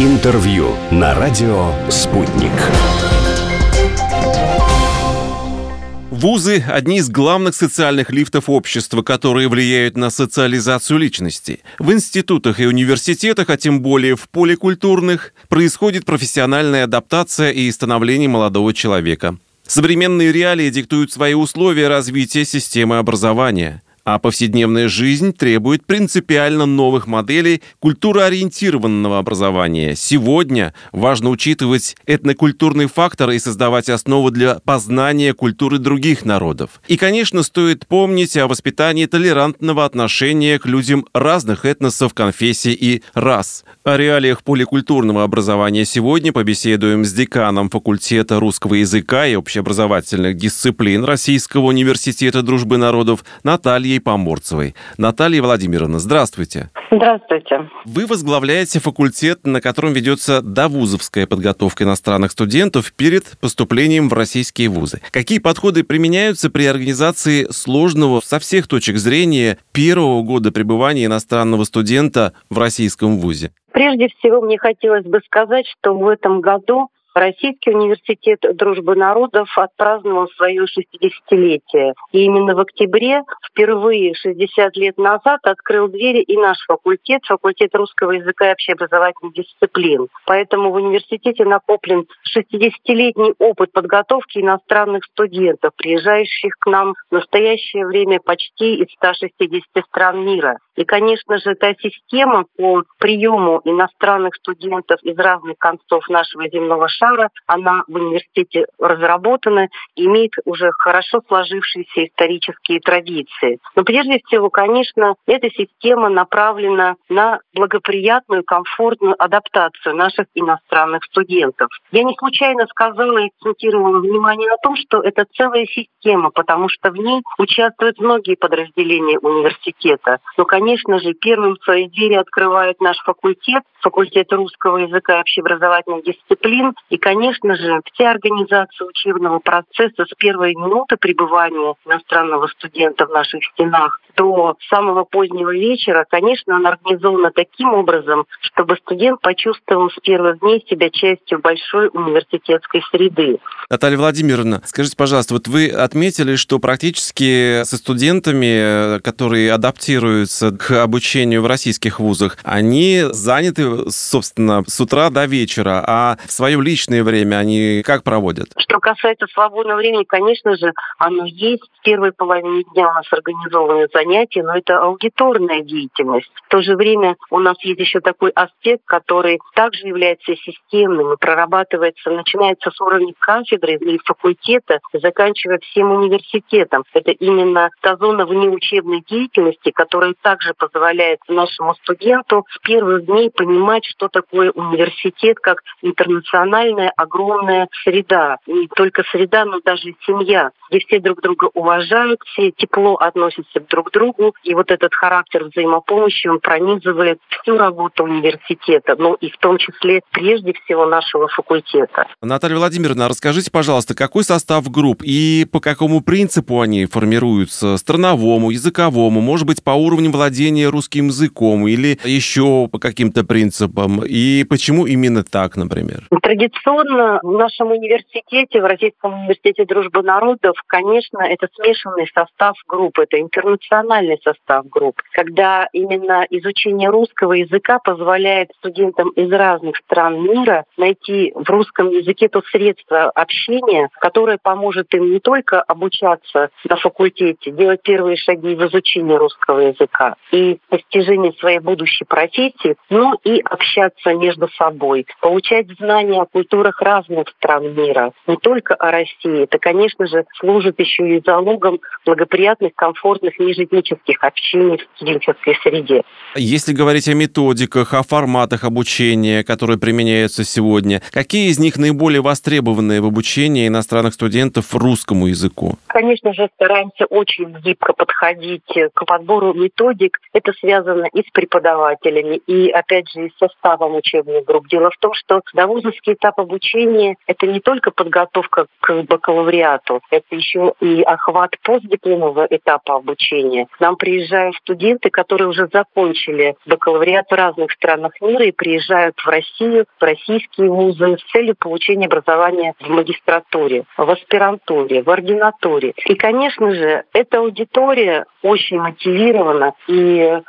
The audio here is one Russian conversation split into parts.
Интервью на радио «Спутник». Вузы – одни из главных социальных лифтов общества, которые влияют на социализацию личности. В институтах и университетах, а тем более в поликультурных, происходит профессиональная адаптация и становление молодого человека. Современные реалии диктуют свои условия развития системы образования – а повседневная жизнь требует принципиально новых моделей культуроориентированного образования. Сегодня важно учитывать этнокультурный фактор и создавать основу для познания культуры других народов. И, конечно, стоит помнить о воспитании толерантного отношения к людям разных этносов, конфессий и рас. О реалиях поликультурного образования сегодня побеседуем с деканом факультета русского языка и общеобразовательных дисциплин Российского университета дружбы народов Натальей Натальей Поморцевой. Наталья Владимировна, здравствуйте. Здравствуйте. Вы возглавляете факультет, на котором ведется довузовская подготовка иностранных студентов перед поступлением в российские вузы. Какие подходы применяются при организации сложного со всех точек зрения первого года пребывания иностранного студента в российском вузе? Прежде всего, мне хотелось бы сказать, что в этом году Российский университет дружбы народов отпраздновал свое 60-летие. И именно в октябре, впервые 60 лет назад, открыл двери и наш факультет, факультет русского языка и общеобразовательных дисциплин. Поэтому в университете накоплен 60-летний опыт подготовки иностранных студентов, приезжающих к нам в настоящее время почти из 160 стран мира. И, конечно же, та система по приему иностранных студентов из разных концов нашего земного шара, она в университете разработана имеет уже хорошо сложившиеся исторические традиции. Но прежде всего, конечно, эта система направлена на благоприятную, комфортную адаптацию наших иностранных студентов. Я не случайно сказала и акцентировала внимание на том, что это целая система, потому что в ней участвуют многие подразделения университета. Но, конечно, конечно же, первым свои двери открывает наш факультет, факультет русского языка и общеобразовательных дисциплин. И, конечно же, вся организация учебного процесса с первой минуты пребывания иностранного студента в наших стенах до самого позднего вечера, конечно, она организована таким образом, чтобы студент почувствовал с первых дней себя частью большой университетской среды. Наталья Владимировна, скажите, пожалуйста, вот вы отметили, что практически со студентами, которые адаптируются к обучению в российских вузах, они заняты, собственно, с утра до вечера, а в свое личное время они как проводят? Что касается свободного времени, конечно же, оно есть. В первой половине дня у нас организованы занятия, но это аудиторная деятельность. В то же время у нас есть еще такой аспект, который также является системным и прорабатывается, начинается с уровня кафедры или факультета, заканчивая всем университетом. Это именно та зона внеучебной деятельности, которая также также позволяет нашему студенту с первых дней понимать, что такое университет как интернациональная огромная среда. Не только среда, но даже семья, где все друг друга уважают, все тепло относятся друг к другу. И вот этот характер взаимопомощи, он пронизывает всю работу университета, ну и в том числе прежде всего нашего факультета. Наталья Владимировна, расскажите, пожалуйста, какой состав групп и по какому принципу они формируются? Страновому, языковому, может быть, по уровню владения владение русским языком или еще по каким-то принципам? И почему именно так, например? Традиционно в нашем университете, в Российском университете дружбы народов, конечно, это смешанный состав групп, это интернациональный состав групп, когда именно изучение русского языка позволяет студентам из разных стран мира найти в русском языке то средство общения, которое поможет им не только обучаться на факультете, делать первые шаги в изучении русского языка, и постижение своей будущей профессии, но и общаться между собой, получать знания о культурах разных стран мира, не только о России. Это, конечно же, служит еще и залогом благоприятных, комфортных межэтнических общений в студенческой среде. Если говорить о методиках, о форматах обучения, которые применяются сегодня, какие из них наиболее востребованные в обучении иностранных студентов русскому языку? Конечно же, стараемся очень гибко подходить к подбору методик язык. Это связано и с преподавателями, и, опять же, и с составом учебных групп. Дело в том, что довузовский этап обучения – это не только подготовка к бакалавриату, это еще и охват постдипломного этапа обучения. К нам приезжают студенты, которые уже закончили бакалавриат в разных странах мира и приезжают в Россию, в российские вузы с целью получения образования в магистратуре, в аспирантуре, в ординатуре. И, конечно же, эта аудитория очень мотивирована и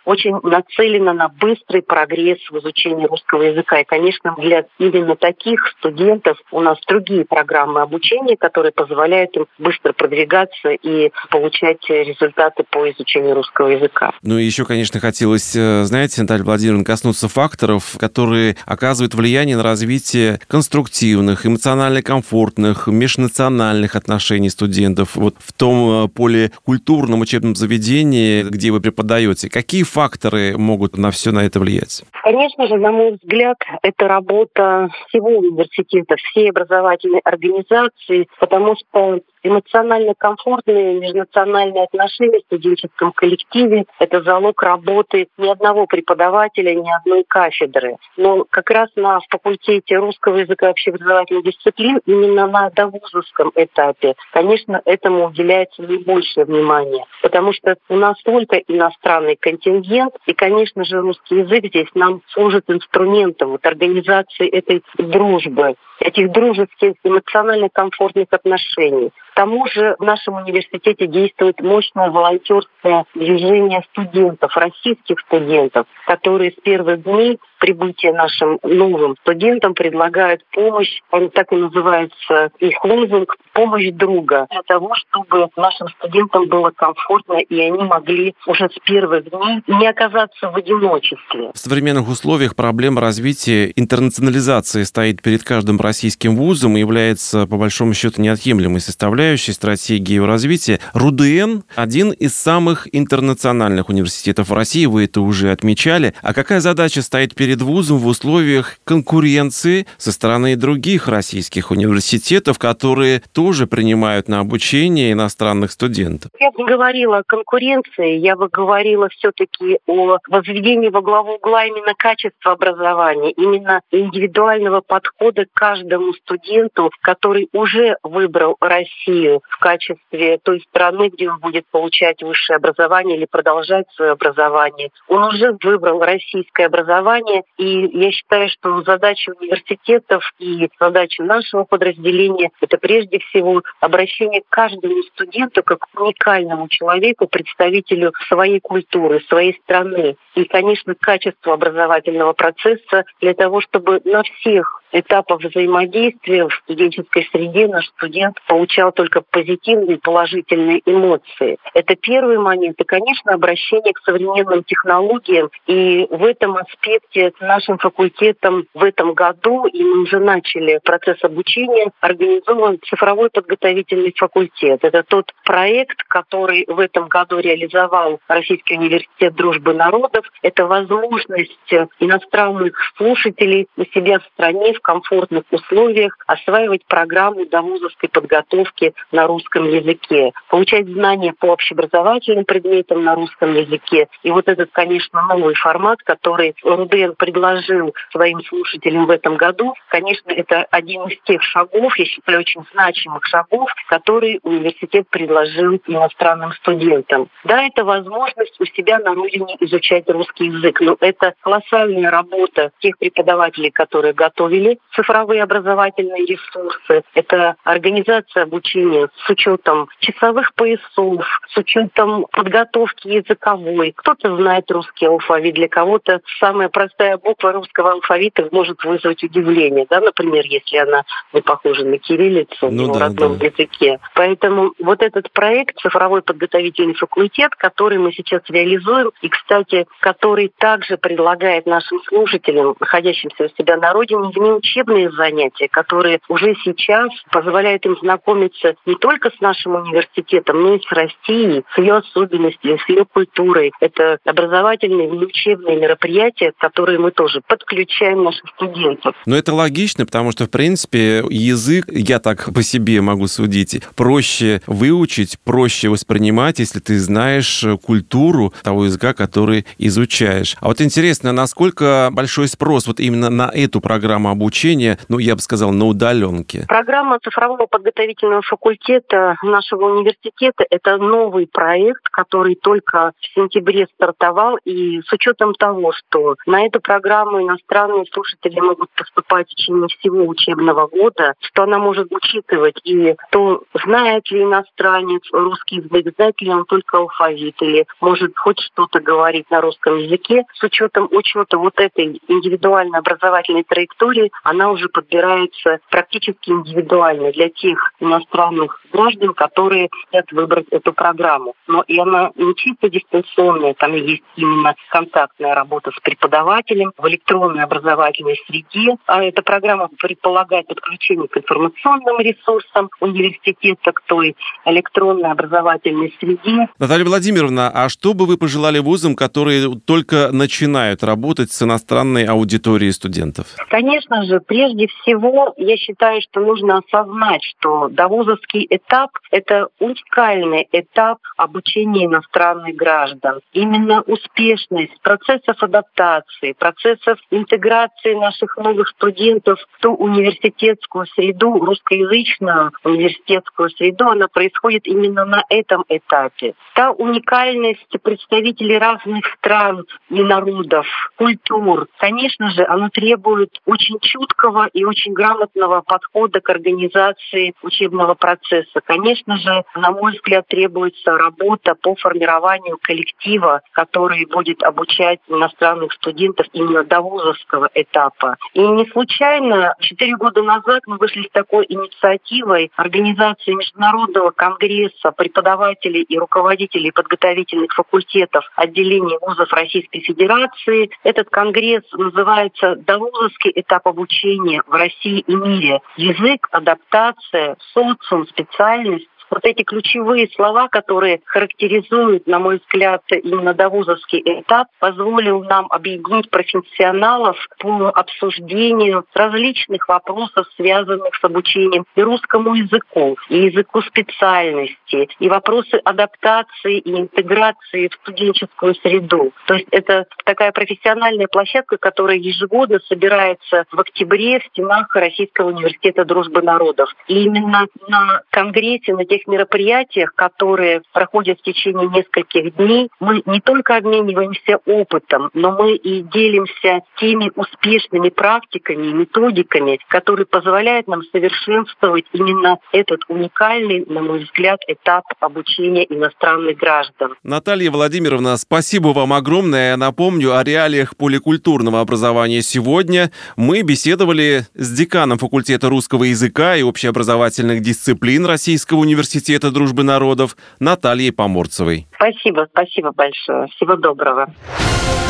очень нацелена на быстрый прогресс в изучении русского языка. И, конечно, для именно таких студентов у нас другие программы обучения, которые позволяют им быстро продвигаться и получать результаты по изучению русского языка. Ну и еще, конечно, хотелось, э, знаете, Наталья Владимировна, коснуться факторов, которые оказывают влияние на развитие конструктивных, эмоционально комфортных, межнациональных отношений студентов вот в том э, поле культурном учебном заведении, где вы преподаете. Какие факторы могут на все на это влиять? Конечно же, на мой взгляд, это работа всего университета, всей образовательной организации, потому что эмоционально комфортные межнациональные отношения в студенческом коллективе – это залог работы ни одного преподавателя, ни одной кафедры. Но как раз на факультете русского языка общеобразовательных дисциплин именно на довузовском этапе, конечно, этому уделяется наибольшее внимание, потому что у нас только иностранный контингент, и, конечно же, русский язык здесь нам служит инструментом вот, организации этой дружбы, этих дружеских, эмоционально комфортных отношений. К тому же в нашем университете действует мощное волонтерское движение студентов, российских студентов, которые с первых дней прибытия нашим новым студентам предлагают помощь, он так и называется их лозунг «Помощь друга», для того, чтобы нашим студентам было комфортно, и они могли уже с первых дней не оказаться в одиночестве. В современных условиях проблема развития интернационализации стоит перед каждым российским вузом и является, по большому счету, неотъемлемой составляющей стратегии его развития. РУДН – один из самых интернациональных университетов России, вы это уже отмечали. А какая задача стоит перед вузом в условиях конкуренции со стороны других российских университетов, которые тоже принимают на обучение иностранных студентов? Я бы говорила о конкуренции, я бы говорила все-таки о возведении во главу угла именно качества образования, именно индивидуального подхода к каждому студенту, который уже выбрал Россию в качестве той страны, где он будет получать высшее образование или продолжать свое образование. Он уже выбрал российское образование, и я считаю, что задача университетов и задача нашего подразделения – это прежде всего обращение к каждому студенту как к уникальному человеку, представителю своей культуры, своей страны. И, конечно, качество образовательного процесса для того, чтобы на всех этапов взаимодействия в студенческой среде наш студент получал только позитивные, положительные эмоции. Это первый момент. И, конечно, обращение к современным технологиям. И в этом аспекте нашим факультетом в этом году, и мы уже начали процесс обучения, организован цифровой подготовительный факультет. Это тот проект, который в этом году реализовал Российский университет дружбы народов. Это возможность иностранных слушателей у себя в стране в комфортных условиях осваивать программу домузовской подготовки на русском языке, получать знания по общеобразовательным предметам на русском языке. И вот этот, конечно, новый формат, который РУДН предложил своим слушателям в этом году, конечно, это один из тех шагов, я считаю, очень значимых шагов, которые университет предложил иностранным студентам. Да, это возможность у себя на родине изучать русский язык, но это колоссальная работа тех преподавателей, которые готовили цифровые образовательные ресурсы, это организация обучения с учетом часовых поясов, с учетом подготовки языковой. Кто-то знает русский алфавит, для кого-то самая простая буква русского алфавита может вызвать удивление, да, например, если она не похожа на кириллицу ну, в да, родном да. языке. Поэтому вот этот проект «Цифровой подготовительный факультет», который мы сейчас реализуем, и, кстати, который также предлагает нашим слушателям, находящимся у себя на родине, внеучебные занятия, которые уже сейчас позволяют им знакомиться не только с нашим университетом, но и с Россией, с ее особенностями, с ее культурой. Это образовательные внеучебные мероприятия, которые которые мы тоже подключаем наших студентов. Но это логично, потому что, в принципе, язык, я так по себе могу судить, проще выучить, проще воспринимать, если ты знаешь культуру того языка, который изучаешь. А вот интересно, насколько большой спрос вот именно на эту программу обучения, ну, я бы сказал, на удаленке? Программа цифрового подготовительного факультета нашего университета – это новый проект, который только в сентябре стартовал, и с учетом того, что на эту программу иностранные слушатели могут поступать в течение всего учебного года, что она может учитывать и то, знает ли иностранец русский язык, знает ли он только алфавит, или может хоть что-то говорить на русском языке, с учетом учета вот этой индивидуальной образовательной траектории, она уже подбирается практически индивидуально для тех иностранных граждан, которые хотят выбрать эту программу. Но и она не чисто дистанционная, там есть именно контактная работа с преподавателем в электронной образовательной среде. А эта программа предполагает подключение к информационным ресурсам университета, к той электронной образовательной среде. Наталья Владимировна, а что бы вы пожелали вузам, которые только начинают работать с иностранной аудиторией студентов? Конечно же, прежде всего, я считаю, что нужно осознать, что довузовский этап – это уникальный этап обучения иностранных граждан. Именно успешность процессов адаптации, процессов интеграции наших новых студентов в ту университетскую среду, русскоязычную университетскую среду, она происходит именно на этом этапе. Та уникальность представителей разных стран и народов, культур, конечно же, она требует очень чуткого и очень грамотного подхода к организации учебного процесса. Конечно же, на мой взгляд, требуется работа по формированию коллектива, который будет обучать иностранных студентов именно до вузовского этапа. И не случайно, четыре года назад мы вышли с такой инициативой организации Международного конгресса преподавателей и руководителей подготовительных факультетов отделений вузов Российской Федерации. Этот конгресс называется «Довузовский этап обучения в России и мире. Язык, адаптация, социум, специальность вот эти ключевые слова, которые характеризуют, на мой взгляд, именно довузовский этап, позволил нам объединить профессионалов по обсуждению различных вопросов, связанных с обучением и русскому языку, и языку специальности, и вопросы адаптации и интеграции в студенческую среду. То есть это такая профессиональная площадка, которая ежегодно собирается в октябре в стенах Российского университета дружбы народов. И именно на конгрессе, на тех тех мероприятиях, которые проходят в течение нескольких дней, мы не только обмениваемся опытом, но мы и делимся теми успешными практиками и методиками, которые позволяют нам совершенствовать именно этот уникальный, на мой взгляд, этап обучения иностранных граждан. Наталья Владимировна, спасибо вам огромное. Я напомню о реалиях поликультурного образования сегодня. Мы беседовали с деканом факультета русского языка и общеобразовательных дисциплин Российского университета Университета дружбы народов Натальей Поморцевой. Спасибо, спасибо большое. Всего доброго.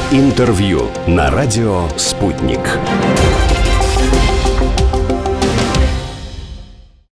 Интервью на радио «Спутник».